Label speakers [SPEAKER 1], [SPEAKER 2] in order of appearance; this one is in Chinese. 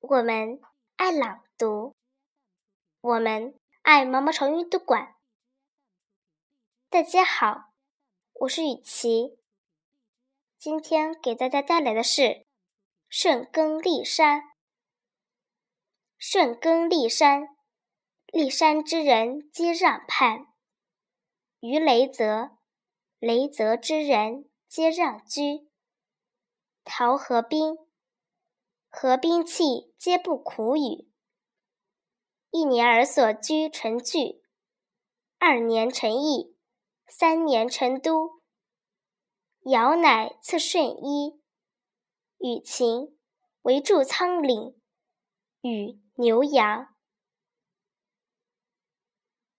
[SPEAKER 1] 我们爱朗读，我们爱毛毛虫阅读馆。大家好，我是雨琪，今天给大家带来的是《顺耕历山》。顺耕历山，历山之人皆让畔；于雷泽，雷泽之人皆让居。陶和冰。和兵器皆不苦与。一年而所居成聚，二年成邑，三年成都。尧乃赐舜衣，与禽为筑仓廪，与牛羊。